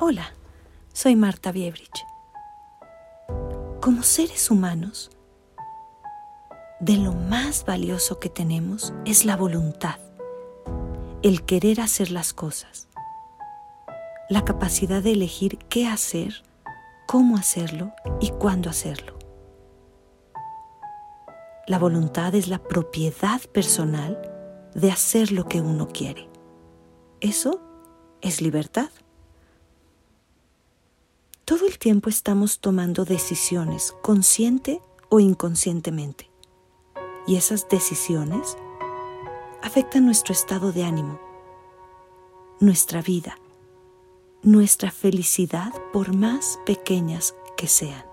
Hola, soy Marta Biebrich. Como seres humanos, de lo más valioso que tenemos es la voluntad, el querer hacer las cosas, la capacidad de elegir qué hacer, cómo hacerlo y cuándo hacerlo. La voluntad es la propiedad personal de hacer lo que uno quiere. Eso es libertad. Todo el tiempo estamos tomando decisiones, consciente o inconscientemente. Y esas decisiones afectan nuestro estado de ánimo, nuestra vida, nuestra felicidad por más pequeñas que sean.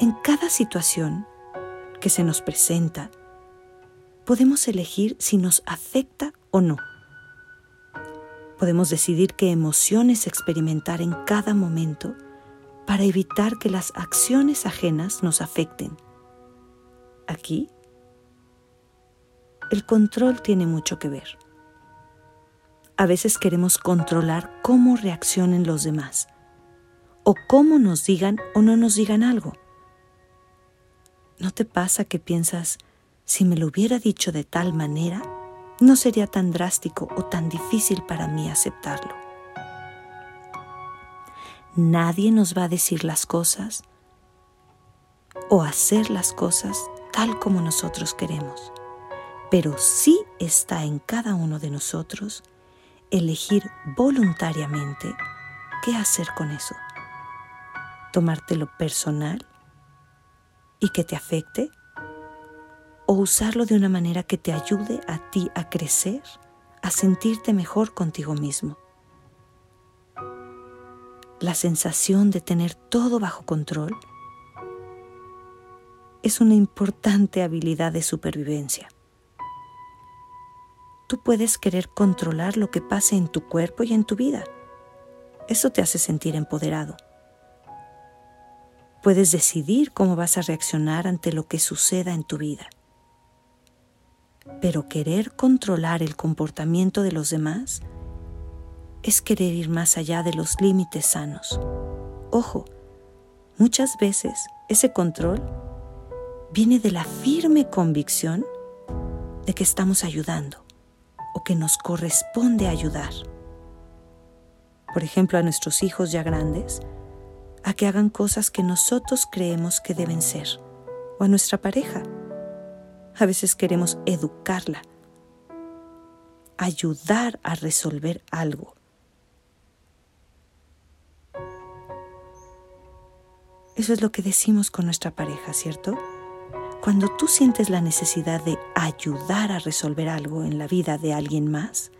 En cada situación que se nos presenta, podemos elegir si nos afecta o no. Podemos decidir qué emociones experimentar en cada momento para evitar que las acciones ajenas nos afecten. Aquí, el control tiene mucho que ver. A veces queremos controlar cómo reaccionen los demás o cómo nos digan o no nos digan algo. ¿No te pasa que piensas, si me lo hubiera dicho de tal manera, no sería tan drástico o tan difícil para mí aceptarlo. Nadie nos va a decir las cosas o hacer las cosas tal como nosotros queremos, pero sí está en cada uno de nosotros elegir voluntariamente qué hacer con eso. Tomártelo personal y que te afecte o usarlo de una manera que te ayude a ti a crecer, a sentirte mejor contigo mismo. La sensación de tener todo bajo control es una importante habilidad de supervivencia. Tú puedes querer controlar lo que pase en tu cuerpo y en tu vida. Eso te hace sentir empoderado. Puedes decidir cómo vas a reaccionar ante lo que suceda en tu vida. Pero querer controlar el comportamiento de los demás es querer ir más allá de los límites sanos. Ojo, muchas veces ese control viene de la firme convicción de que estamos ayudando o que nos corresponde ayudar. Por ejemplo, a nuestros hijos ya grandes, a que hagan cosas que nosotros creemos que deben ser, o a nuestra pareja a veces queremos educarla, ayudar a resolver algo. Eso es lo que decimos con nuestra pareja, ¿cierto? Cuando tú sientes la necesidad de ayudar a resolver algo en la vida de alguien más,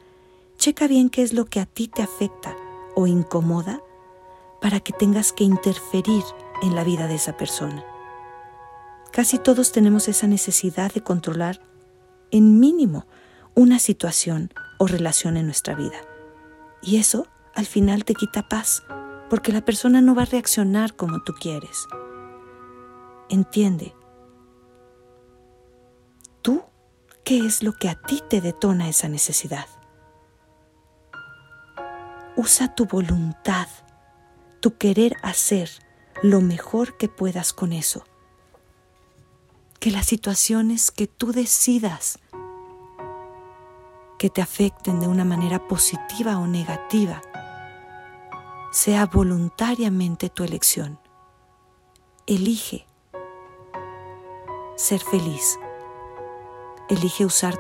checa bien qué es lo que a ti te afecta o incomoda para que tengas que interferir en la vida de esa persona. Casi todos tenemos esa necesidad de controlar en mínimo una situación o relación en nuestra vida. Y eso al final te quita paz, porque la persona no va a reaccionar como tú quieres. Entiende, tú, ¿qué es lo que a ti te detona esa necesidad? Usa tu voluntad, tu querer hacer lo mejor que puedas con eso que las situaciones que tú decidas que te afecten de una manera positiva o negativa sea voluntariamente tu elección. Elige ser feliz. Elige usar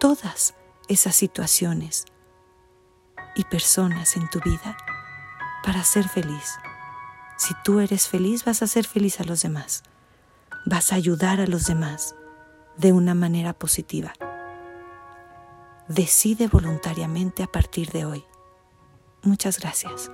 todas esas situaciones y personas en tu vida para ser feliz. Si tú eres feliz, vas a ser feliz a los demás vas a ayudar a los demás de una manera positiva. Decide voluntariamente a partir de hoy. Muchas gracias.